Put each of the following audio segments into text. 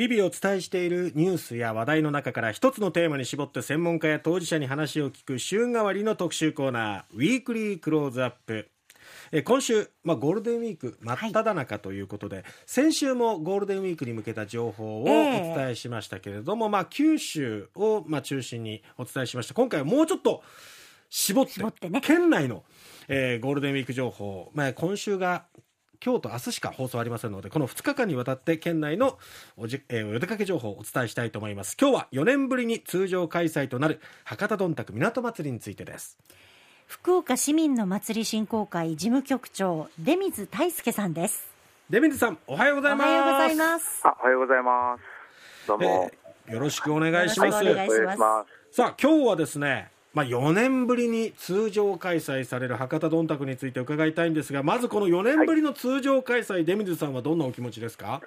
日々お伝えしているニュースや話題の中から一つのテーマに絞って専門家や当事者に話を聞く週替わりの特集コーナーウィークリークローズアップ。え今週、まあ、ゴールデンウィーク真っ只中ということで、はい、先週もゴールデンウィークに向けた情報をお伝えしましたけれども、えー、まあ、九州をまあ中心にお伝えしました。今回はもうちょっと絞って絞ってね、県内の、えー、ゴールデンウィーク情報、まあ、今週が今日と明日しか放送ありませんのでこの2日間にわたって県内のおじ、えー、お出かけ情報をお伝えしたいと思います。今日は4年ぶりに通常開催となる博多どんたく港祭りについてです。福岡市民の祭り振興会事務局長出水大輔さんです。出水さんおはようございます。おはようございます。あおはようございます。どうも、えー、よろしくお願いします。お願いします。さあ今日はですねまあ、4年ぶりに通常開催される博多どんたくについて伺いたいんですがまずこの4年ぶりの通常開催、はい、出水さんはどんなお気持ちですか？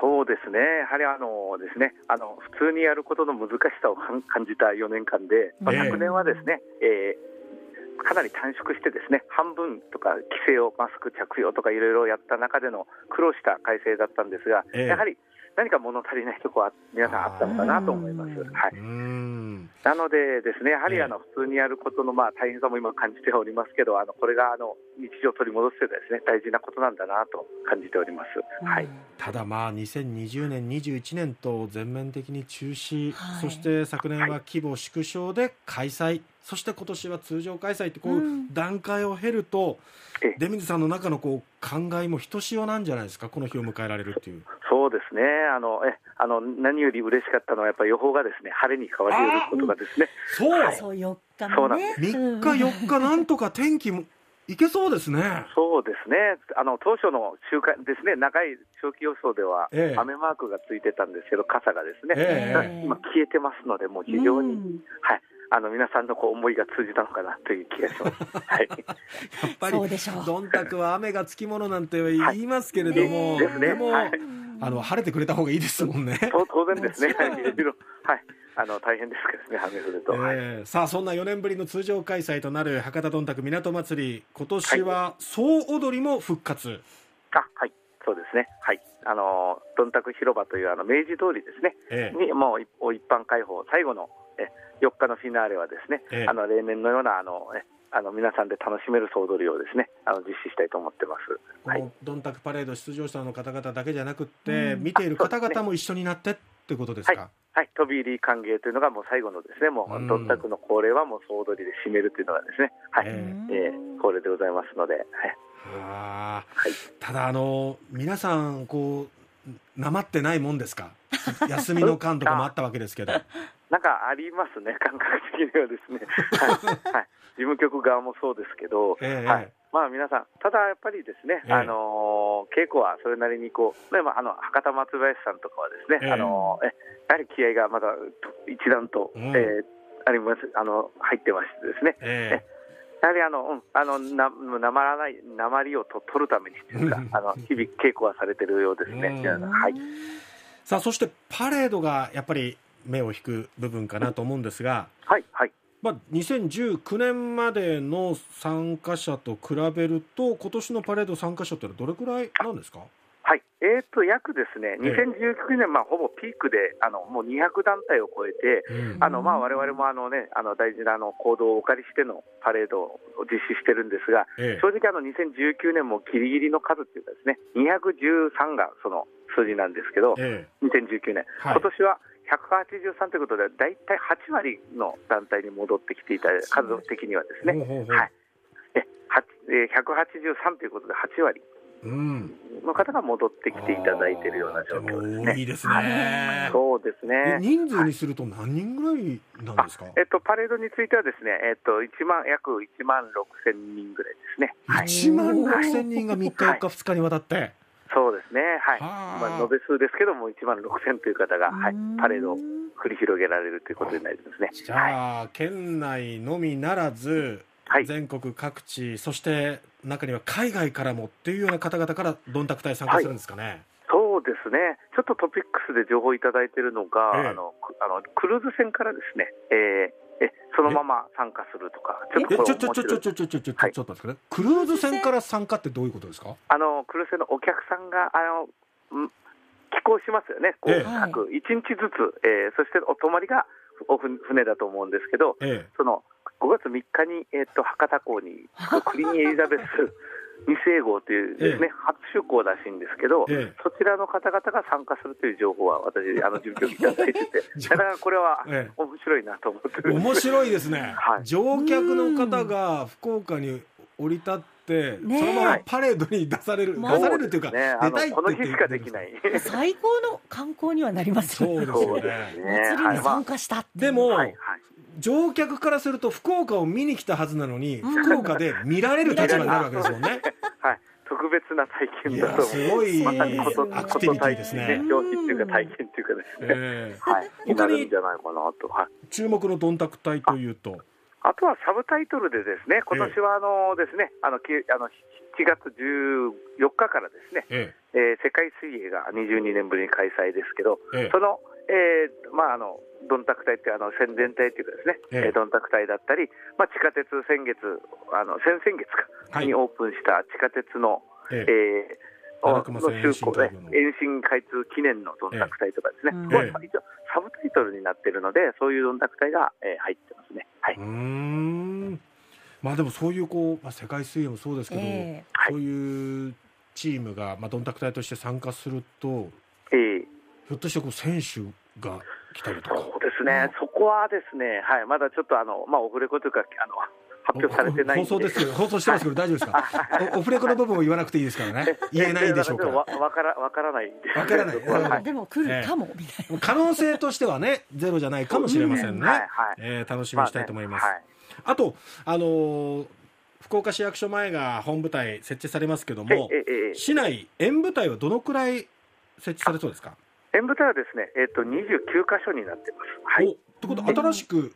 そうですね、やはりあのですねあの普通にやることの難しさを感じた4年間で、まあ、昨年はですね、えー、かなり短縮してですね半分とか規制をマスク着用とかいろいろやった中での苦労した改正だったんですが、えー、やはり何か物足りないところは皆さんあったのかなと思います。はい、なのでですね、やはりあの普通にやることのまあ大変さも今感じておりますけど、あのこれがあの日常を取り戻すというですね大事なことなんだなと感じております。はい。ただまあ2020年、21年と全面的に中止、はい、そして昨年は規模縮小で開催。そして今年は通常開催ってこう段階を経ると、出水さんの中のこう考えもひとしおなんじゃないですか、この日を迎えられるっていう。そうですね。あのえあの何より嬉しかったのはやっぱり予報がですね晴れに変わり得ることがですね。そう、はい、そう4日もね。3日4日なんとか天気もいけそうですね。そうですね。あの当初の週間ですね、長い長期予想では、雨マークがついてたんですけど、傘がですね、えー、今消えてますので、もう非常に、はい、あの皆さんのこう思いが通じたのかなという気がします。はい。やっぱりどんたくは雨がつきものなんて言いますけれども、はい、でも、はい、あの晴れてくれた方がいいですもんね。当然ですね。はい。あの大変ですけどね、雨降ると、えー、さあそんな4年ぶりの通常開催となる博多どんたく港祭り、今年は総踊りも復活、あはい。そうですね、はい。あのどんたく広場というあの明治通りですね、えー、にもう一般開放、最後のえ4日のフィナーレはですね、えー、あの例年のようなあのえあの皆さんで楽しめる総踊りをですねあの実施したいと思ってます。はい、どんたくパレード出場者の方々だけじゃなくて、見ている方々も一緒になってってことですか？はい。はい、飛び入り歓迎というのがもう最後のですね、もうどんたくの恒例はもう総踊りで締めるというのがですね、はい、えー、えー、恒例でございますので、はい。ははい、ただあの皆さんこうなまってないもんですか？休みの間とかもあったわけですけど。なんかありますね、感覚的にはですね、はい。はい、事務局側もそうですけど、えー、はい。まあ、皆さん、ただやっぱりですね、えー、あの稽古はそれなりにこう、まあ、あの博多松林さんとかはですね、えー、あのえやはり気合がまだ一段と、うん、えー、ありますあの入ってましてですね。えーやはりあの、うん、あのななまらない、なまりをと取るために あの日々稽古はされてるようですね。はい。さあ、そしてパレードがやっぱり目を引く部分かなと思うんですが、はいはいまあ、2019年までの参加者と比べると今年のパレード参加者ってどれくらいなんですか？はい、えーと、約ですね、2019年、まあ、ほぼピークで、あのもう200団体を超えて、あのまあ我々もあの、ね、あの大事なあの行動をお借りしてのパレードを実施してるんですが、え正直あの、2019年もギリギリの数っていうかですね、213がその数字なんですけど、え2019年、はい、今年は183ということで、大体8割の団体に戻ってきていた数的にはですね、はい、183ということで8割。の方が戻ってきていただいているような状況ですね。いいですね。そうですね。人数にすると何人ぐらいなんですか？えっとパレードについてはですね、えっと一万約一万六千人ぐらいですね。一万六千人が三日四日二日にわたって。ですね、はい、まあ、延べ数ですけども、1万6000という方が、はい、パレードを繰り広げられるということになりますね。じゃあ、はい、県内のみならず、はい、全国各地、そして中には海外からもっていうような方々から、どんたく隊参加するんですかね？そうですね、ちょっとトピックスで情報いただいているのが、ええ、あのあのクルーズ船からですね、えー、えそのまま参加するとか、ちょっとちょちょちょちょちょちょちょちょちょっとですかね、クルーズ船から参加ってどういうことですか？あのクルーズ船のお客さんがあの寄港しますよね、こうええ各1日ずつ、えーそしてお泊まりがおふ船だと思うんですけど、えその5月3日に、えー、と博多港にクリーンエリザベス2世号というです、ねえ初出港らしいんですけど、ええ。そちらの方々が参加するという情報は私、あの事務局いただいてて、じゃあだからこれはええ。面白いなと思ってるんです。面白いですね、はい。乗客の方が福岡に降り立って、ねえ。そのままパレードに出される、まあ出されるというか、ね、あ出たいってのこの日言ってしかできない。最高の観光にはなりますよね。そうですね。祭りに参加したっていう。でも、はいはい乗客からすると福岡を見に来たはずなのに、福岡で見られる立場になるわけですもんね。はい、特別な体験だと。すごいまさにことアクティビティですね。消費っていうか体験っていうかですね。ええはい、に？なるんじゃないかなと。はい。注目のどんたく隊というと、あとはサブタイトルでですね、今年はあのですね、あのきあの7月14日からですね、ええー世界水泳が22年ぶりに開催ですけど、えええその、えーまああのドンタク隊っていうあの宣伝隊っていうかですね、ええ。えードンタク隊だったり、まあ地下鉄先月あの先々月か、はい。にオープンした地下鉄の、ええ。えーの就航ね延伸開通記念のドンタク隊とかですね、ええ。まあ一応サブタイトルになっているので、そういうドンタク隊が、えー入ってますね。はい。うーん。まあでもそういうこう、まあ、世界水泳もそうですけど、えそういうチームが、まあ、どんたく隊として参加するとえーひょっとしてこう選手が来たりとか？そうですね、そこはですね、はい、まだちょっとあの、まあ、オフレコというか、あの発表されてないんで、放送ですけど 放送してますけど大丈夫ですか？おオフレコの部分を言わなくていいですからね。言えないでしょうか？わらわからわからないんで。すわからない。は はい。でも来るかもみたいな。可能性としてはねゼロじゃないかもしれませんね、えー楽しみにしたいと思います、まあねあとあのー福岡市役所前が本部隊設置されますけどはいも市内演舞台はどのくらい設置されそうですか？演舞台はですね、えっと29箇所になってます。はい。おってことは新しく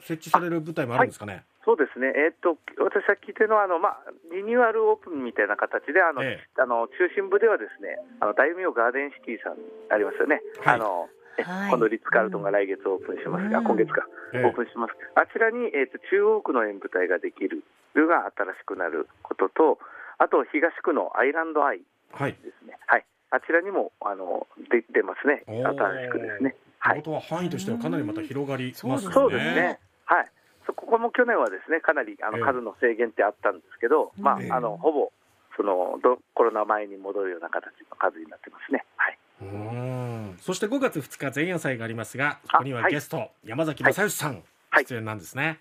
設置される舞台もあるんですかね、そうですね、えっと私が聞いてるのはあの、まあ、リニューアルオープンみたいな形で、あのえあの中心部ではですねあの大名ガーデンシティさんありますよね、はい。あのえはい。今度、リッツ・カールトンが来月オープンします、あうん。今月か、ええ。オープンします、あちらに、えっと中央区の演舞台ができるのが新しくなることと、あと東区のアイランドアイはいですね、はい、あちらにもあの出出ますね、新しくですね。はいは範囲としてはかなりまた広がりますよね。そうですね。はい。そここも去年はですね、かなりあええの数の制限ってあったんですけど、まあ、ええあの、ほぼ、その、どコロナ前に戻るような形の数になってますね。はい。うーんそして5月2日前夜祭がありますがそこにはあはいゲスト、山崎正義さんはい出演なんですね。はい、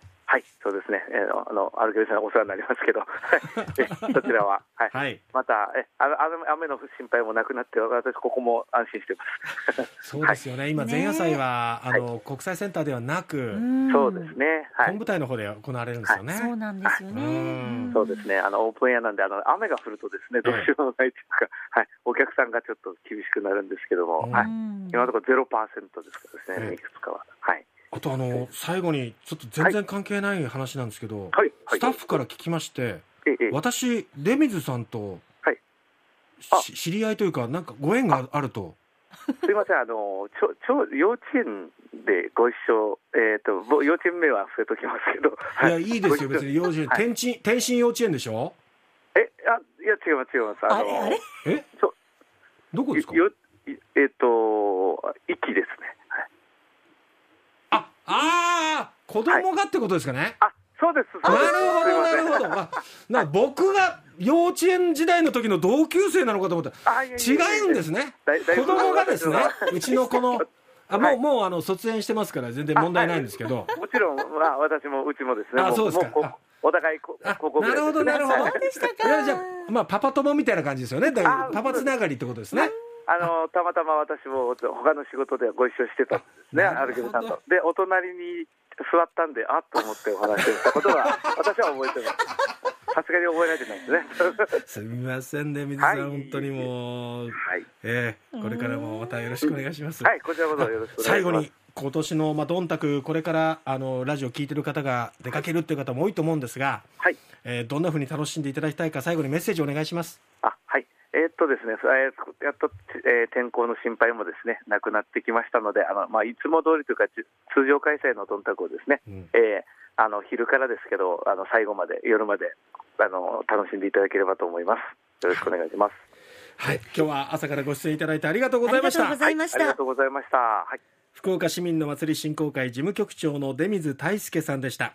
そうですね。えーあの、アルケルさんお世話になりますけど、え そちらは、はい。はい、また、え、あ雨の心配もなくなって、私、ここも安心してます。そうですよね。今ね前夜祭はあの国際センターではなく、んそうです。ね。はい本。部隊の方で行われるんですよね。そうなんですよね。うんそうですね。あの、オープンエアなんで、あの、雨が降るとですね、どうしようもないというか、はい。お客さんがちょっと厳しくなるんですけども、うんはい。うん今のところゼロパーセントですからですええね、いくつかは。はい。あとあの最後にちょっと全然関係ない話なんですけど、はい。はいスタッフから聞きまして、私出水さんと、知り合いというかなんかご縁があると。すいません、あの、ちょ、ちょ、幼稚園でご一緒、えっ、と、ぼ幼稚園名は伏せときますけど。いはやいいですよ別に幼稚園、はい天津天津幼稚園でしょ？え、あ、いや、違います、違います。あの、あれあれ？え？そうどこですか？えっ、と、息ですね。はいああー子供がってことですかね？あ、そうです。なでするほどなるほど。あな僕が幼稚園時代の時の同級生なのかと思った。せんあいやいやいや違うんですね。子供がですね、うちのこの、あもう、はいもうあの卒園してますから全然問題ないんですけど。もちろん、まあ、私もうちもですね。もあそうですかお互いこ、あここないるほどなるほど。はいそうでしたかいやじゃあまあパパ友みたいな感じですよね。だからあパパつながりってことですね。あのたまたま私も他の仕事でご一緒してたんですね、あアルケルさんと。で、お隣に座ったんで、あっと思ってお話ししたことは、私は覚えてます。さすがに覚えられてないですね。すみませんね水さん、はい本当にもう、はい。えーこれからもまたよろしくお願いします。はい、こちらこそよろしくお願いします。最後に今年のまあどんたくこれからあのラジオ聞いてる方が出かけるっていう方も多いと思うんですが、はい。えーどんなふうに楽しんでいただきたいか最後にメッセージお願いします。あ、はい。えーっとですね、えーやっと、えー天候の心配もですね、なくなってきましたので、あの、まあ、いつも通りというか、じ通常開催のどんたくをですね、うん。えーあの、昼からですけど、あの、最後まで、夜まで、あの、楽しんでいただければと思います。よろしくお願いします。はい。今日は朝からご出演いただいてありがとうございました。ありがとうございました、ありがとうございました。はい。福岡市民の祭り振興会事務局長の出水大輔さんでした